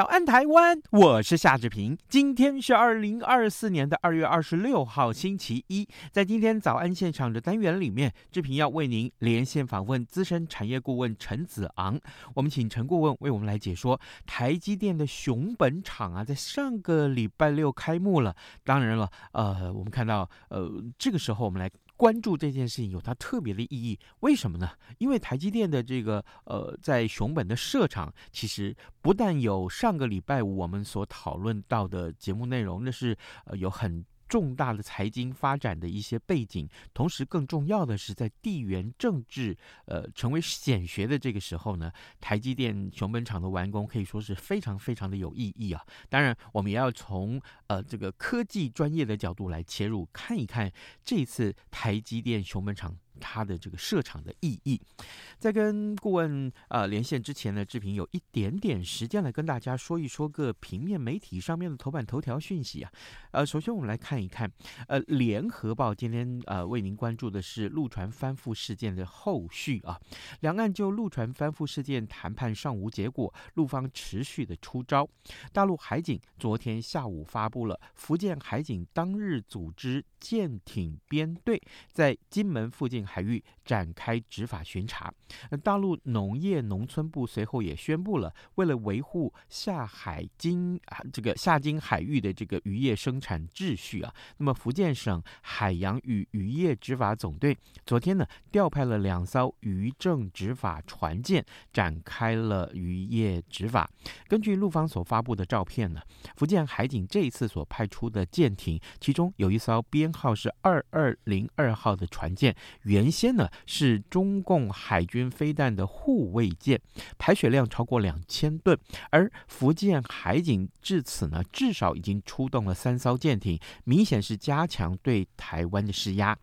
早安，台湾！我是夏志平。今天是二零二四年的二月二十六号，星期一。在今天早安现场的单元里面，志平要为您连线访问资深产业顾问陈子昂。我们请陈顾问为我们来解说台积电的熊本厂啊，在上个礼拜六开幕了。当然了，呃，我们看到，呃，这个时候我们来。关注这件事情有它特别的意义，为什么呢？因为台积电的这个呃，在熊本的设厂，其实不但有上个礼拜五我们所讨论到的节目内容，那是呃有很。重大的财经发展的一些背景，同时更重要的是，在地缘政治呃成为显学的这个时候呢，台积电熊本厂的完工可以说是非常非常的有意义啊。当然，我们也要从呃这个科技专业的角度来切入，看一看这次台积电熊本厂。它的这个设厂的意义，在跟顾问呃连线之前呢，志平有一点点时间来跟大家说一说个平面媒体上面的头版头条讯息啊。呃，首先我们来看一看，呃，联合报今天呃为您关注的是陆船翻覆事件的后续啊。两岸就陆船翻覆事件谈判尚无结果，陆方持续的出招。大陆海警昨天下午发布了福建海警当日组织舰艇编队在金门附近。海域展开执法巡查，大陆农业农村部随后也宣布了，为了维护下海经啊这个下经海域的这个渔业生产秩序啊，那么福建省海洋与渔业执法总队昨天呢调派了两艘渔政执法船舰，展开了渔业执法。根据陆方所发布的照片呢，福建海警这一次所派出的舰艇，其中有一艘编号是二二零二号的船舰，原先呢是中共海军飞弹的护卫舰，排水量超过两千吨，而福建海警至此呢至少已经出动了三艘舰艇，明显是加强对台湾的施压。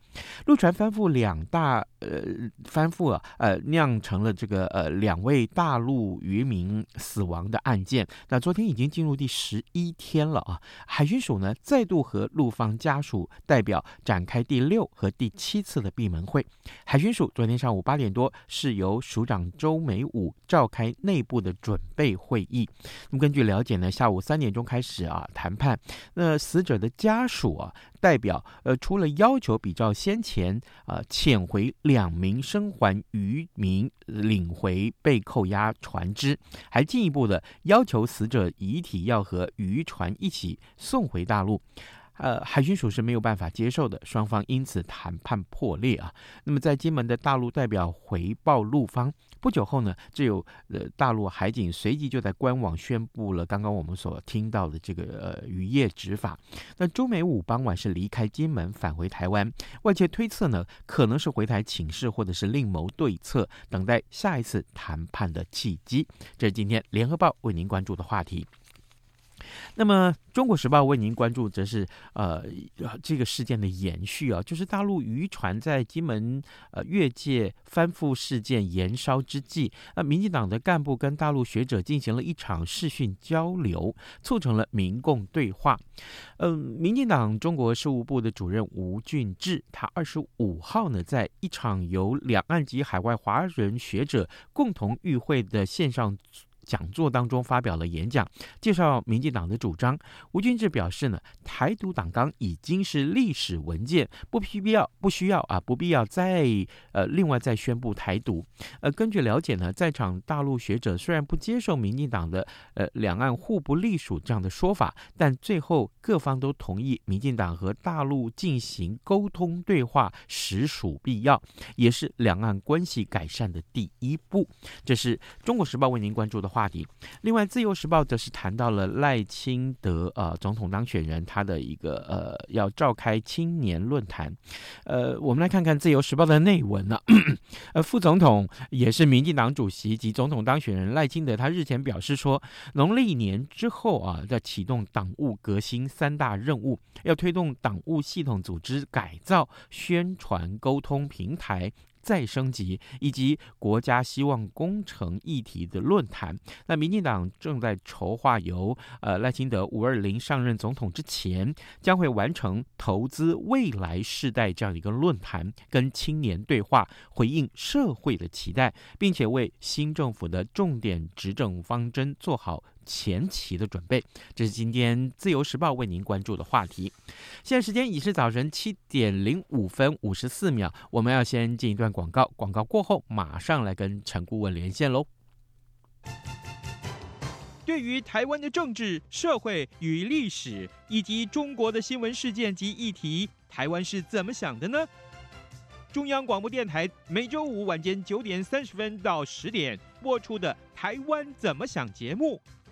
陆船翻覆两大呃翻覆啊呃酿成了这个呃两位大陆渔民死亡的案件，那昨天已经进入第十一天了啊，海巡署呢再度和陆方家属代表展开第六和第七次的闭门会。海巡署昨天上午八点多是由署长周美武召开内部的准备会议。那么根据了解呢，下午三点钟开始啊谈判。那死者的家属啊代表呃除了要求比照先前啊遣回两名生还渔民领回被扣押船只，还进一步的要求死者遗体要和渔船一起送回大陆。呃，海巡署是没有办法接受的，双方因此谈判破裂啊。那么，在金门的大陆代表回报陆方不久后呢，就有呃大陆海警随即就在官网宣布了刚刚我们所听到的这个呃渔业执法。那周美武傍晚是离开金门返回台湾，外界推测呢，可能是回台请示或者是另谋对策，等待下一次谈判的契机。这是今天联合报为您关注的话题。那么，《中国时报》为您关注则是呃这个事件的延续啊，就是大陆渔船在金门呃越界翻覆事件延烧之际，那民进党的干部跟大陆学者进行了一场视讯交流，促成了民共对话。嗯、民进党中国事务部的主任吴俊志，他二十五号呢，在一场由两岸及海外华人学者共同与会的线上。讲座当中发表了演讲，介绍民进党的主张。吴俊志表示呢，台独党纲已经是历史文件，不必要不需要啊，不必要再呃另外再宣布台独。呃，根据了解呢，在场大陆学者虽然不接受民进党的呃两岸互不隶属这样的说法，但最后各方都同意民进党和大陆进行沟通对话实属必要，也是两岸关系改善的第一步。这是中国时报为您关注的。话题。另外，《自由时报》则是谈到了赖清德呃总统当选人他的一个呃要召开青年论坛。呃，我们来看看《自由时报》的内文呢、呃，副总统也是民进党主席及总统当选人赖清德，他日前表示说，农历年之后啊，要启动党务革新三大任务，要推动党务系统组织改造、宣传沟通平台。再升级以及国家希望工程议题的论坛，那民进党正在筹划由呃赖清德五二零上任总统之前，将会完成投资未来世代这样一个论坛，跟青年对话，回应社会的期待，并且为新政府的重点执政方针做好前期的准备，这是今天自由时报为您关注的话题。现在时间已是早晨七点零五分五十四秒，我们要先进一段广告，广告过后马上来跟陈顾问连线喽。对于台湾的政治、社会与历史，以及中国的新闻事件及议题，台湾是怎么想的呢？中央广播电台每周五晚间九点三十分到十点播出的《台湾怎么想》节目。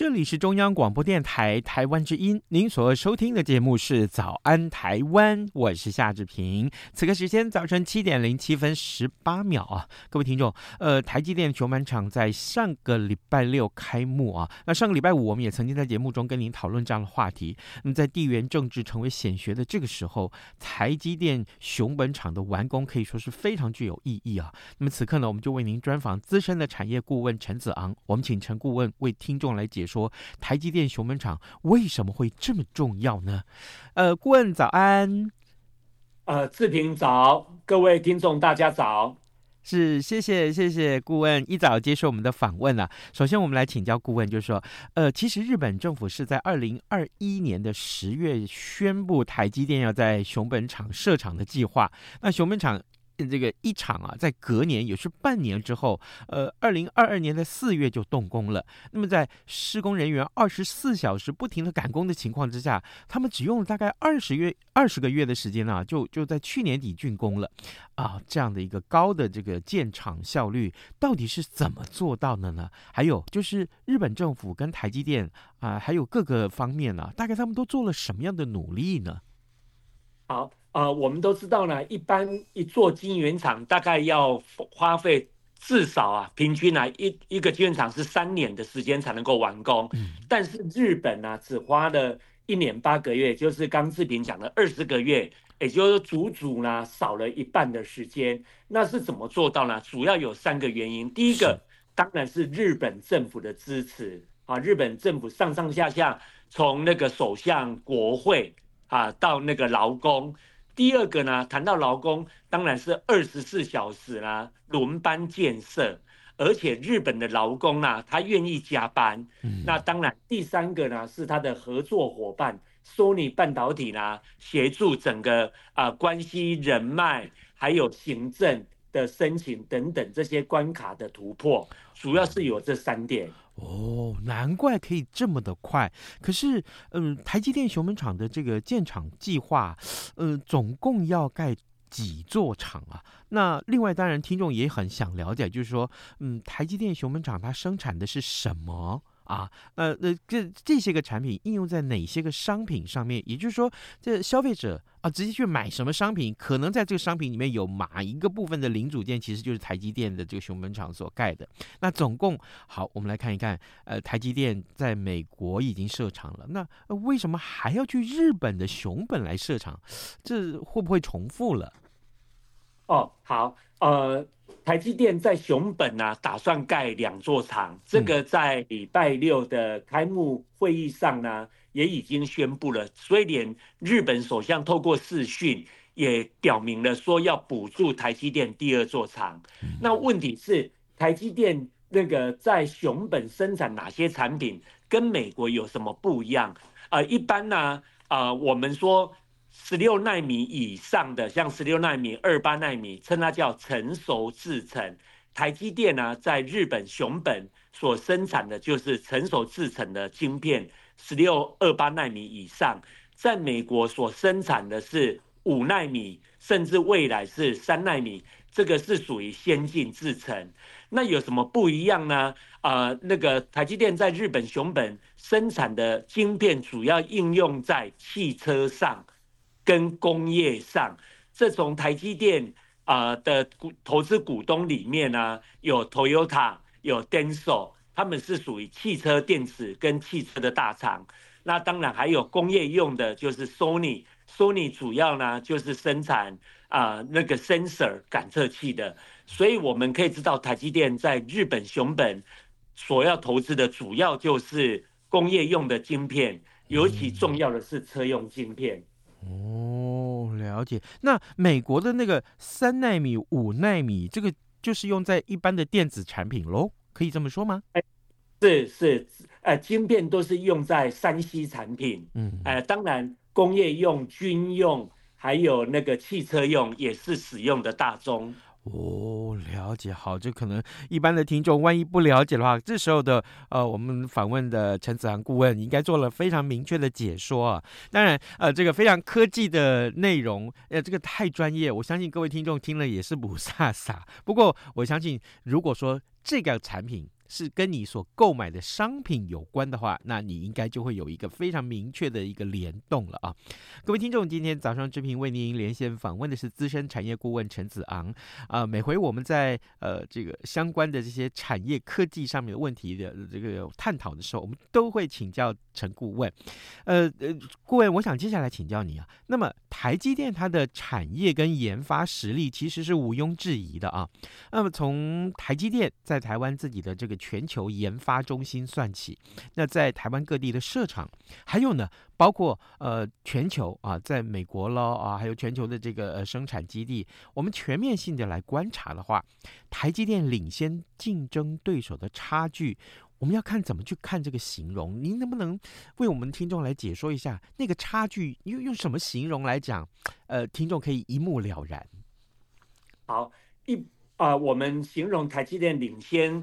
这里是中央广播电台台湾之音，您所收听的节目是《早安台湾》，我是夏志平。此刻时间早晨七点零七分十八秒啊，各位听众，呃，台积电球满场在上个礼拜六开幕啊，那上个礼拜五我们也曾经在节目中跟您讨论这样的话题。那么在地缘政治成为显学的这个时候，台积电熊本厂的完工可以说是非常具有意义啊。那么此刻呢，我们就为您专访资深的产业顾问陈子昂，我们请陈顾问为听众来解。说台积电熊本厂为什么会这么重要呢？呃，顾问早安，呃，志平早，各位听众大家早，是谢谢谢谢顾问一早接受我们的访问啊。首先，我们来请教顾问，就是说，呃，其实日本政府是在二零二一年的十月宣布台积电要在熊本厂设厂的计划，那熊本厂。这个一厂啊，在隔年也是半年之后，呃，二零二二年的四月就动工了。那么在施工人员二十四小时不停的赶工的情况之下，他们只用了大概二十月二十个月的时间啊，就就在去年底竣工了。啊，这样的一个高的这个建厂效率，到底是怎么做到的呢？还有就是日本政府跟台积电啊，还有各个方面呢，大概他们都做了什么样的努力呢？好。啊、呃，我们都知道呢，一般一座晶圆厂大概要花费至少啊，平均呢、啊、一一个晶圆厂是三年的时间才能够完工。嗯、但是日本呢、啊，只花了一年八个月，就是刚志平讲的二十个月，也就是足足呢少了一半的时间。那是怎么做到呢？主要有三个原因。第一个当然是日本政府的支持啊，日本政府上上下下从那个首相、国会啊到那个劳工。第二个呢，谈到劳工，当然是二十四小时啦，轮班建设，而且日本的劳工啊，他愿意加班。嗯、那当然，第三个呢，是他的合作伙伴，索尼半导体啦，协助整个啊、呃、关系人脉，还有行政的申请等等这些关卡的突破，主要是有这三点。哦，难怪可以这么的快。可是，嗯，台积电熊本厂的这个建厂计划，嗯，总共要盖几座厂啊？那另外，当然听众也很想了解，就是说，嗯，台积电熊本厂它生产的是什么？啊，呃，那这这些个产品应用在哪些个商品上面？也就是说，这消费者啊，直接去买什么商品，可能在这个商品里面有哪一个部分的零组件，其实就是台积电的这个熊本厂所盖的。那总共好，我们来看一看，呃，台积电在美国已经设厂了，那为什么还要去日本的熊本来设厂？这会不会重复了？哦，好，呃，台积电在熊本呢、啊，打算盖两座厂，这个在礼拜六的开幕会议上呢，也已经宣布了，所以连日本首相透过视讯也表明了说要补助台积电第二座厂。那问题是，台积电那个在熊本生产哪些产品跟美国有什么不一样？呃，一般呢，呃，我们说十六奈米以上的，像十六奈米、二八奈米，称它叫成熟制程。台积电呢，在日本熊本所生产的就是成熟制程的晶片，十六、二八奈米以上，在美国所生产的是五奈米，甚至未来是三奈米，这个是属于先进制程。那有什么不一样呢？呃，那个台积电在日本熊本生产的晶片，主要应用在汽车上跟工业上。这从台积电啊的股投资股东里面呢，有 Toyota，有 Denso，他们是属于汽车电子跟汽车的大厂。那当然还有工业用的，就是 Sony，Sony 主要呢就是生产啊、那个 sensor 感测器的。所以我们可以知道，台积电在日本熊本所要投资的主要就是工业用的晶片，尤其重要的是车用晶片。哦，了解。那美国的那个三纳米、五纳米，这个就是用在一般的电子产品喽？可以这么说吗？哎，是是，呃，晶片都是用在三 C 产品。嗯，呃，当然工业用、军用，还有那个汽车用也是使用的大宗。哦，了解，好，这可能一般的听众万一不了解的话，这时候的呃，我们访问的陈子航顾问应该做了非常明确的解说啊。当然，呃，这个非常科技的内容，呃，这个太专业，我相信各位听众听了也是雾煞煞。不过，我相信如果说这个产品，是跟你所购买的商品有关的话，那你应该就会有一个非常明确的一个联动了啊！各位听众，今天早上之平为您连线访问的是资深产业顾问陈子昂啊、呃。每回我们在呃这个相关的这些产业科技上面的问题的这个探讨的时候，我们都会请教陈顾问。呃呃，顾问，我想接下来请教你啊。那么台积电它的产业跟研发实力其实是毋庸置疑的啊。那么从台积电在台湾自己的这个全球研发中心算起，那在台湾各地的设厂，还有呢，包括呃全球啊，在美国咯啊，还有全球的这个呃生产基地，我们全面性的来观察的话，台积电领先竞争对手的差距，我们要看怎么去看这个形容？您能不能为我们听众来解说一下那个差距？用用什么形容来讲？呃，听众可以一目了然。好，一啊、我们形容台积电领先。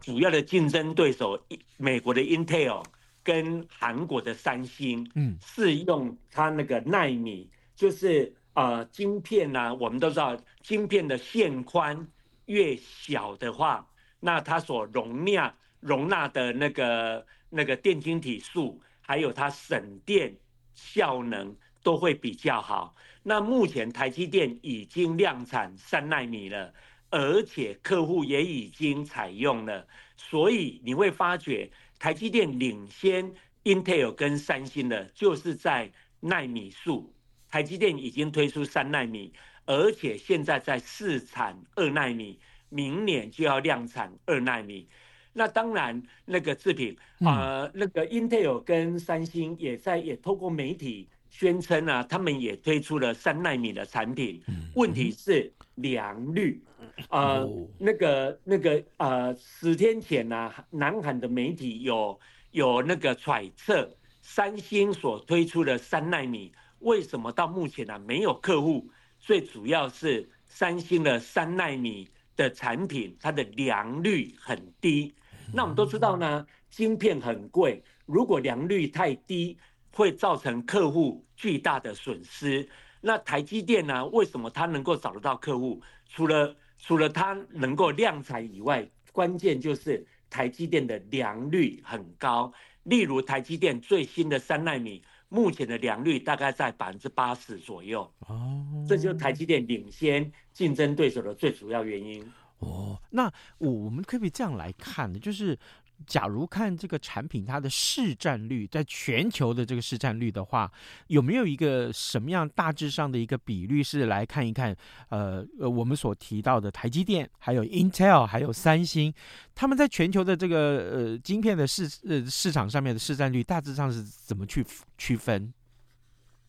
主要的竞争对手，美国的 Intel 跟韩国的三星，嗯，是用它那个纳米，就是呃晶片呢、啊，我们都知道，晶片的线宽越小的话，那它所容量容纳的那个那个电晶体数，还有它省电效能都会比较好。那目前台积电已经量产三纳米了。而且客户也已经采用了，所以你会发觉台积电领先 Intel 跟三星的，就是在奈米数。台积电已经推出三奈米，而且现在在试产二奈米，明年就要量产二奈米。那当然，那个制品啊、呃，那个 Intel 跟三星也在也透过媒体宣称啊，他们也推出了三纳米的产品。问题是良率。呃，那个那个呃，十天前呢、啊，南韩的媒体有有那个揣测，三星所推出的三纳米为什么到目前呢、啊、没有客户？最主要是三星的三纳米的产品，它的良率很低。那我们都知道呢，晶片很贵，如果良率太低，会造成客户巨大的损失。那台积电呢，为什么它能够找得到客户？除了除了它能够量产以外，关键就是台积电的良率很高。例如台积电最新的三纳米，目前的良率大概在百分之八十左右。哦，这就是台积电领先竞争对手的最主要原因。哦，那我们可不可以这样来看呢？就是假如看这个产品它的市占率，在全球的这个市占率的话，有没有一个什么样大致上的一个比率是来看一看？呃呃，我们所提到的台积电、还有 Intel、还有三星，他们在全球的这个呃晶片的市呃市场上面的市占率，大致上是怎么去区分？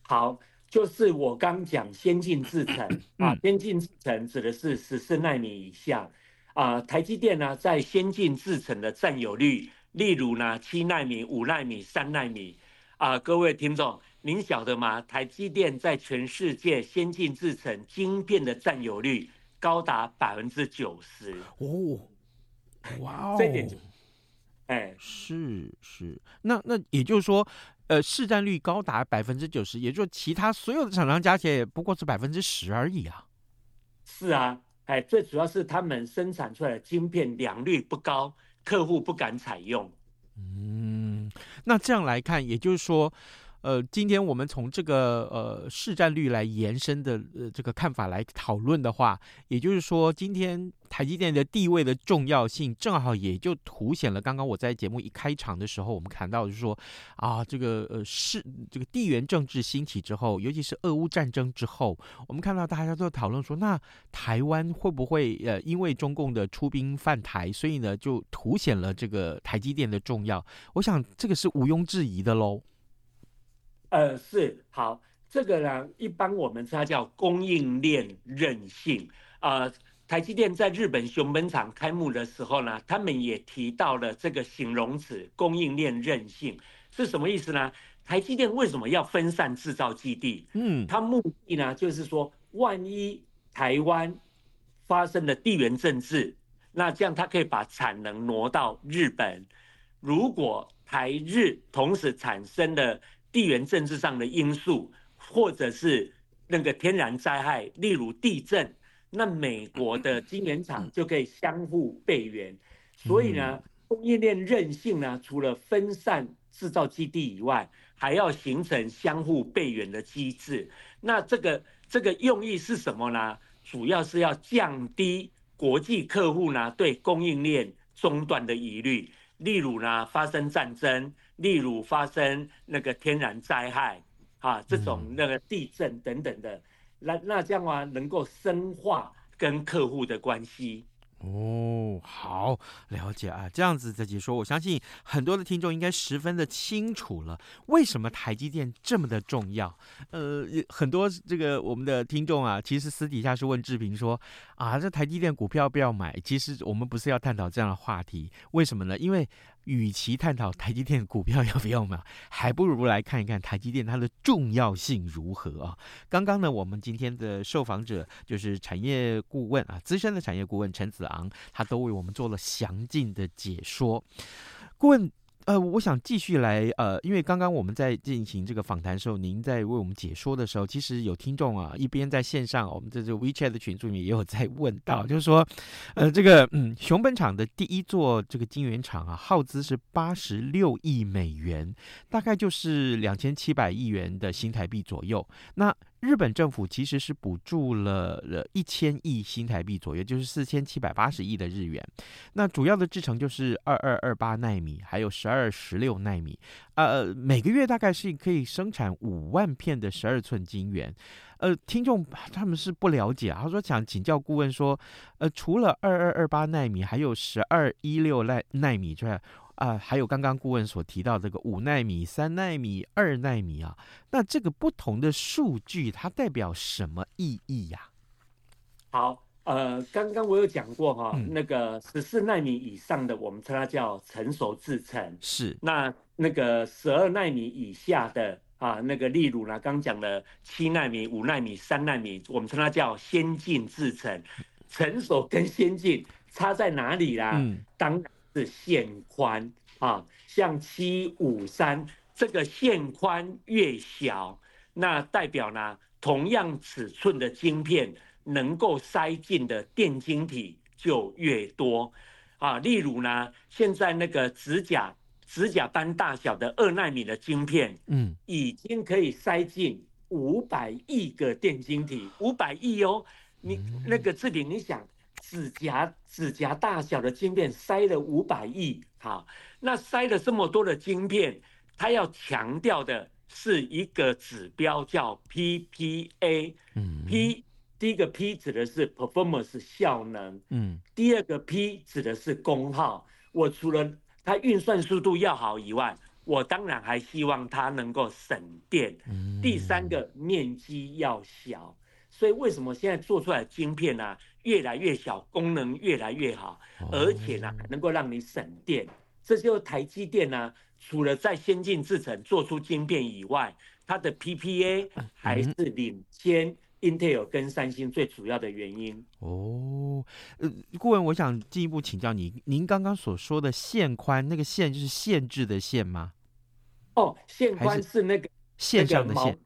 好，就是我刚讲先进制程啊，先进制程指的是十四纳米以下。啊、呃，台积电呢，在先进制程的占有率，例如呢，七纳米、五纳米、三纳米，啊、呃，各位听众，您晓得吗？台积电在全世界先进制程晶片的占有率高达百分之九十哦，哇哦，这点，哎，是是，那那也就是说，呃，市占率高达百分之九十，也就是其他所有的厂商加起来也不过是百分之十而已啊。是啊。哎，最主要是他们生产出来的晶片良率不高，客户不敢采用。嗯，那这样来看，也就是说。呃，今天我们从这个呃市占率来延伸的呃这个看法来讨论的话，也就是说，今天台积电的地位的重要性，正好也就凸显了刚刚我在节目一开场的时候，我们谈到就是说啊，这个呃是这个地缘政治兴起之后，尤其是俄乌战争之后，我们看到大家都在讨论说，那台湾会不会呃因为中共的出兵犯台，所以呢就凸显了这个台积电的重要？我想这个是毋庸置疑的喽。呃，是好，这个呢，一般我们它叫供应链韧性。呃，台积电在日本熊本厂开幕的时候呢，他们也提到了这个形容词“供应链韧性”是什么意思呢？台积电为什么要分散制造基地？嗯，它目的呢，就是说，万一台湾发生了地缘政治，那这样它可以把产能挪到日本。如果台日同时产生了地缘政治上的因素，或者是那个天然灾害，例如地震，那美国的晶圆厂就可以相互备援。所以呢，供应链韧性呢，除了分散制造基地以外，还要形成相互备援的机制。那这个这个用意是什么呢？主要是要降低国际客户呢对供应链中断的疑虑，例如呢发生战争。例如发生那个天然灾害，啊，这种那个地震等等的，那那这样啊能够深化跟客户的关系。哦，好，了解啊，这样子的解说，我相信很多的听众应该十分的清楚了，为什么台积电这么的重要？呃，很多这个我们的听众啊，其实私底下是问志平说，啊，这台积电股票要不要买？其实我们不是要探讨这样的话题，为什么呢？因为与其探讨台积电股票要不要买，还不如来看一看台积电它的重要性如何啊。刚刚呢，我们今天的受访者就是产业顾问啊，资深的产业顾问陈子昂，他都为我们做了详尽的解说。顾问。呃，我想继续来呃，因为刚刚我们在进行这个访谈的时候，您在为我们解说的时候，其实有听众啊，一边在线上，我们这这 WeChat 的群组里面也有在问到，就是说，呃，这个嗯，熊本厂的第一座这个晶圆厂啊，耗资是八十六亿美元，大概就是两千七百亿元的新台币左右。那日本政府其实是补助了了一千亿新台币左右，就是四千七百八十亿的日元。那主要的制程就是二二二八奈米，还有十二十六奈米。呃，每个月大概是可以生产五万片的十二寸晶圆。呃，听众他们是不了解，他说想请教顾问说，呃，除了二二二八奈米，还有十二一六奈奈米之外。啊，还有刚刚顾问所提到这个五纳米、三纳米、二纳米啊，那这个不同的数据它代表什么意义呀？好，呃，刚刚我有讲过哈，嗯、那个十四纳米以上的，我们称它叫成熟制程。是。那那个十二纳米以下的啊，那个例如呢，刚讲的七纳米、五纳米、三纳米，我们称它叫先进制程。成熟跟先进差在哪里啦？嗯，当。是线宽啊，像七五三这个线宽越小，那代表呢，同样尺寸的晶片能够塞进的电晶体就越多啊。例如呢，现在那个指甲指甲般大小的二纳米的晶片，嗯，已经可以塞进五百亿个电晶体，五百亿哦。你那个志平，你想指甲指甲大小的晶片塞了五百亿，好，那塞了这么多的晶片，它要强调的是一个指标叫 PPA，嗯，P 第一个 P 指的是 performance 效能，嗯，第二个 P 指的是功耗。我除了它运算速度要好以外，我当然还希望它能够省电。第三个面积要小，所以为什么现在做出来的晶片呢、啊，越来越小，功能越来越好，而且呢还能够让你省电。这就是台积电呢、啊，除了在先进制程做出晶片以外，它的 PPA 还是领先。Intel 跟三星最主要的原因哦，呃，顾问，我想进一步请教你，您刚刚所说的线宽，那个线就是限制的线吗？哦，线宽是那个线上的线，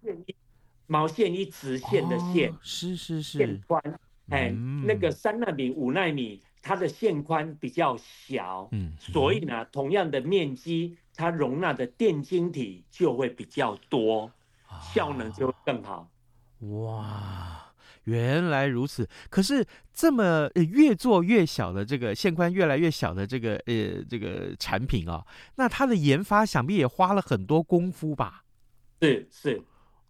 毛线一直线的线，哦、是是是。线宽，哎，嗯、那个三纳米、五纳米，它的线宽比较小，嗯，所以呢，同样的面积，它容纳的电晶体就会比较多，效能就会更好。哇，原来如此！可是这么越做越小的这个线宽越来越小的这个呃这个产品啊，那它的研发想必也花了很多功夫吧？是是，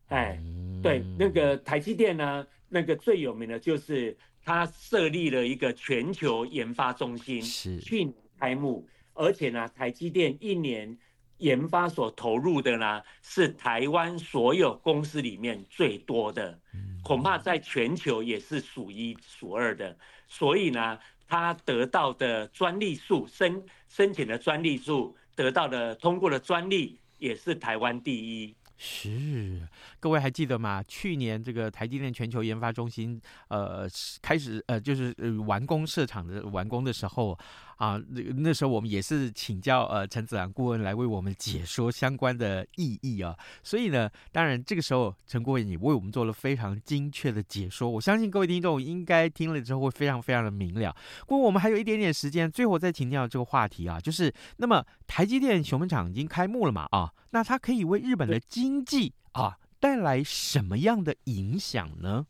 哎，嗯、对，那个台积电呢，那个最有名的就是它设立了一个全球研发中心，是去年开幕，而且呢，台积电一年。研发所投入的呢，是台湾所有公司里面最多的，恐怕在全球也是数一数二的。所以呢，他得到的专利数申申请的专利数，得到的通过的专利也是台湾第一。是，各位还记得吗？去年这个台积电全球研发中心，呃，开始呃，就是完工设厂的完工的时候。啊，那那时候我们也是请教呃陈子昂顾问来为我们解说相关的意义啊，所以呢，当然这个时候陈顾问也为我们做了非常精确的解说，我相信各位听众应该听了之后会非常非常的明了。不过我们还有一点点时间，最后再请教这个话题啊，就是那么台积电熊本厂已经开幕了嘛啊，那它可以为日本的经济啊带来什么样的影响呢？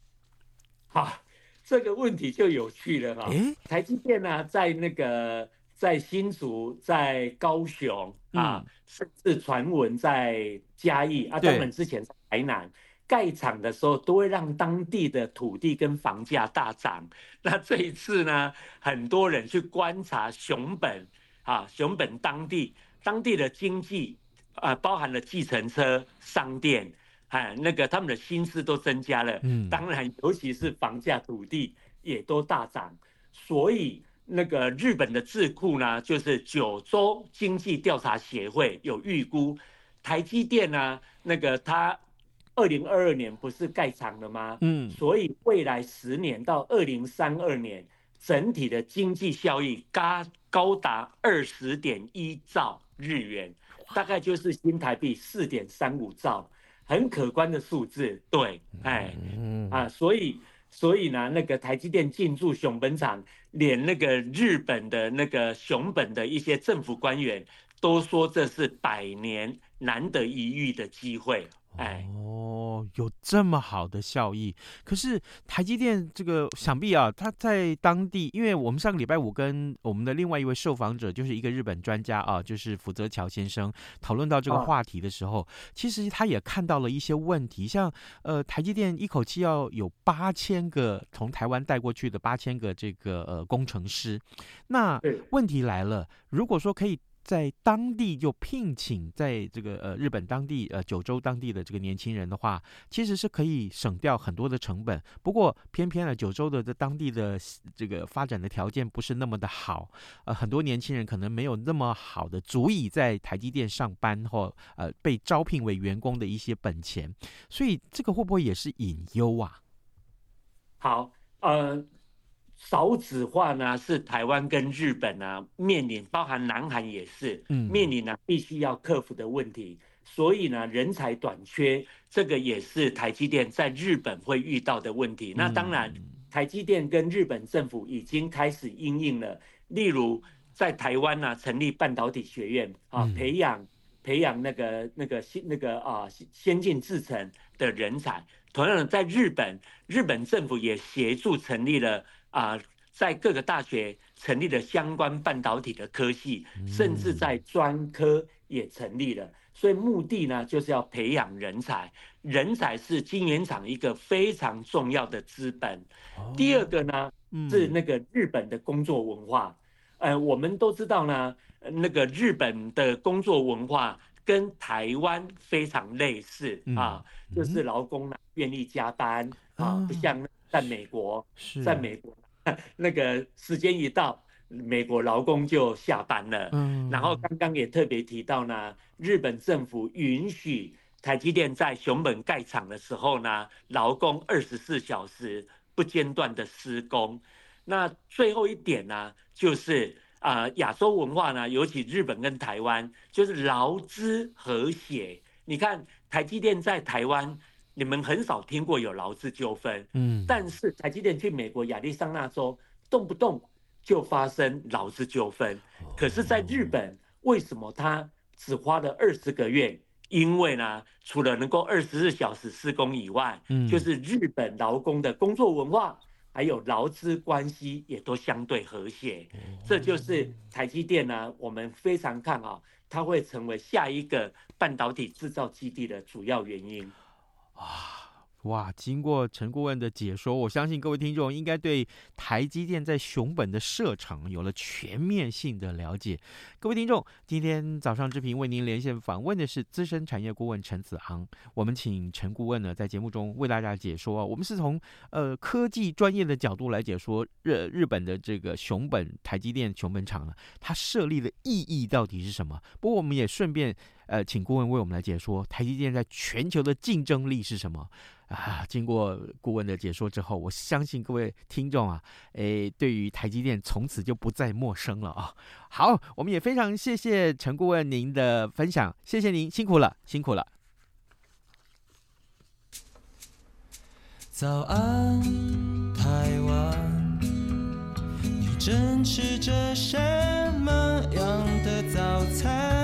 好。这个问题就有趣了哈，诶台积电呢、啊，在那个在新竹、在高雄啊，嗯、甚至传闻在嘉义啊，他们之前在台南对盖厂的时候，都会让当地的土地跟房价大涨。那这一次呢，很多人去观察熊本啊，熊本当地当地的经济啊，包含了计程车、商店。哎，那个他们的薪资都增加了，嗯，当然，尤其是房价、土地也都大涨，所以那个日本的智库呢，就是九州经济调查协会有预估，台积电呢，那个它二零二二年不是盖厂了吗？嗯，所以未来十年到二零三二年，整体的经济效益高高达二十点一兆日元，大概就是新台币四点三五兆。很可观的数字，对，哎，啊，所以，所以呢，那个台积电进驻熊本厂，连那个日本的那个熊本的一些政府官员都说这是百年难得一遇的机会。哎哦，有这么好的效益，可是台积电这个想必啊，他在当地，因为我们上个礼拜五跟我们的另外一位受访者，就是一个日本专家啊，就是福泽桥先生讨论到这个话题的时候，哦、其实他也看到了一些问题，像呃台积电一口气要有八千个从台湾带过去的八千个这个呃工程师，那问题来了，如果说可以。在当地就聘请在这个呃日本当地呃九州当地的这个年轻人的话，其实是可以省掉很多的成本。不过偏偏呢，九州的这当地的这个发展的条件不是那么的好，呃，很多年轻人可能没有那么好的足以在台积电上班或呃被招聘为员工的一些本钱，所以这个会不会也是隐忧啊？好，呃。少子化呢，是台湾跟日本呢面临，包含南韩也是，面临呢必须要克服的问题。所以呢，人才短缺，这个也是台积电在日本会遇到的问题。那当然，台积电跟日本政府已经开始应应了，例如在台湾呢成立半导体学院啊，培养培养那个那个先那个啊先进制程的人才。同样的，在日本，日本政府也协助成立了。啊，在各个大学成立了相关半导体的科系，甚至在专科也成立了。所以目的呢，就是要培养人才。人才是晶圆厂一个非常重要的资本。第二个呢，是那个日本的工作文化。呃，我们都知道呢，那个日本的工作文化跟台湾非常类似啊，就是劳工呢愿意加班啊，不像在美国，在美国。那个时间一到，美国劳工就下班了。嗯，然后刚刚也特别提到呢，日本政府允许台积电在熊本盖厂的时候呢，劳工二十四小时不间断的施工。那最后一点呢，就是啊，呃，亚洲文化呢，尤其日本跟台湾，就是劳资和谐。你看台积电在台湾。你们很少听过有劳资纠纷，嗯，但是台积电去美国亚利桑那州，动不动就发生劳资纠纷。可是，在日本，为什么他只花了二十个月？因为呢，除了能够二十四小时施工以外，嗯，就是日本劳工的工作文化，还有劳资关系也都相对和谐。这就是台积电呢，我们非常看好它会成为下一个半导体制造基地的主要原因。啊，哇！经过陈顾问的解说，我相信各位听众应该对台积电在熊本的设厂有了全面性的了解。各位听众，今天早上之平为您连线访问的是资深产业顾问陈子昂。我们请陈顾问呢在节目中为大家解说啊。我们是从呃科技专业的角度来解说日日本的这个熊本台积电熊本厂呢，它设立的意义到底是什么？不过我们也顺便。呃，请顾问为我们来解说台积电在全球的竞争力是什么啊？经过顾问的解说之后，我相信各位听众啊，诶，对于台积电从此就不再陌生了啊。好，我们也非常谢谢陈顾问您的分享，谢谢您，辛苦了，辛苦了。早安，台湾，你正吃着什么样的早餐？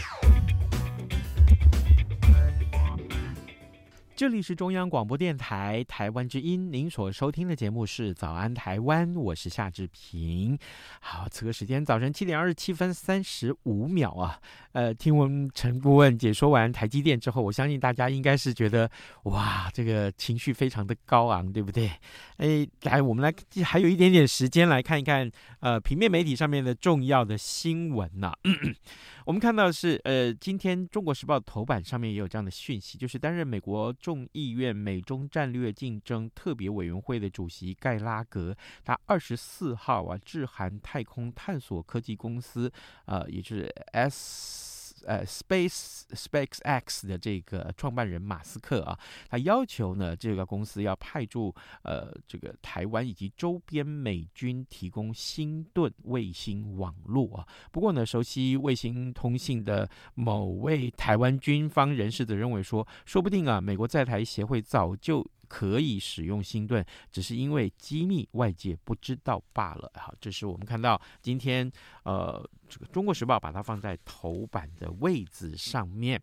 这里是中央广播电台台湾之音，您所收听的节目是《早安台湾》，我是夏志平。好，此刻时间早晨七点二十七分三十五秒啊。呃，听闻陈顾问解说完台积电之后，我相信大家应该是觉得哇，这个情绪非常的高昂，对不对？哎，来，我们来还有一点点时间来看一看呃平面媒体上面的重要的新闻呐、我们看到的是，呃，今天《中国时报》头版上面也有这样的讯息，就是担任美国众议院美中战略竞争特别委员会的主席盖拉格，他二十四号啊，致函太空探索科技公司，呃，也就是 S。呃，Space SpaceX 的这个创办人马斯克啊，他要求呢，这个公司要派驻呃这个台湾以及周边美军提供星盾卫星网络啊。不过呢，熟悉卫星通信的某位台湾军方人士则认为说，说不定啊，美国在台协会早就。可以使用星盾，只是因为机密，外界不知道罢了。好，这是我们看到今天呃，这个《中国时报》把它放在头版的位置上面。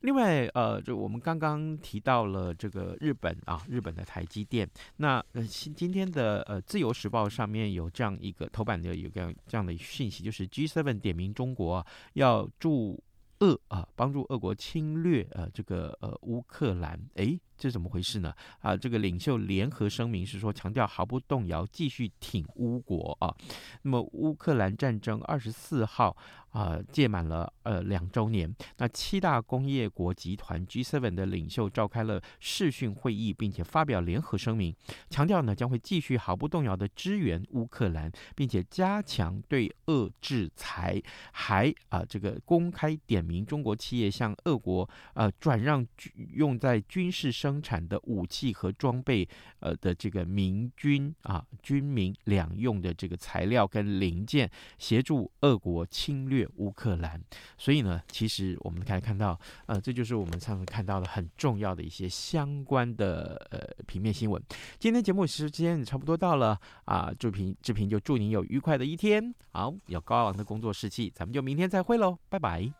另外，呃，就我们刚刚提到了这个日本啊，日本的台积电。那呃，今天的呃《自由时报》上面有这样一个头版的有个这样的讯息，就是 G7 点名中国要助俄啊，帮助俄国侵略呃这个呃乌克兰。诶。这怎么回事呢？啊，这个领袖联合声明是说，强调毫不动摇，继续挺乌国啊。那么乌克兰战争二十四号啊届满了呃两周年，那七大工业国集团 G7 的领袖召开了视讯会议，并且发表联合声明，强调呢将会继续毫不动摇的支援乌克兰，并且加强对俄制裁，还啊这个公开点名中国企业向俄国呃转让用在军事上生产的武器和装备，呃的这个民军啊军民两用的这个材料跟零件，协助俄国侵略乌克兰。所以呢，其实我们可以看到，呃，这就是我们上次看到的很重要的一些相关的呃平面新闻。今天节目时间差不多到了啊，志平志平就祝您有愉快的一天，好，有高昂的工作士气，咱们就明天再会喽，拜拜。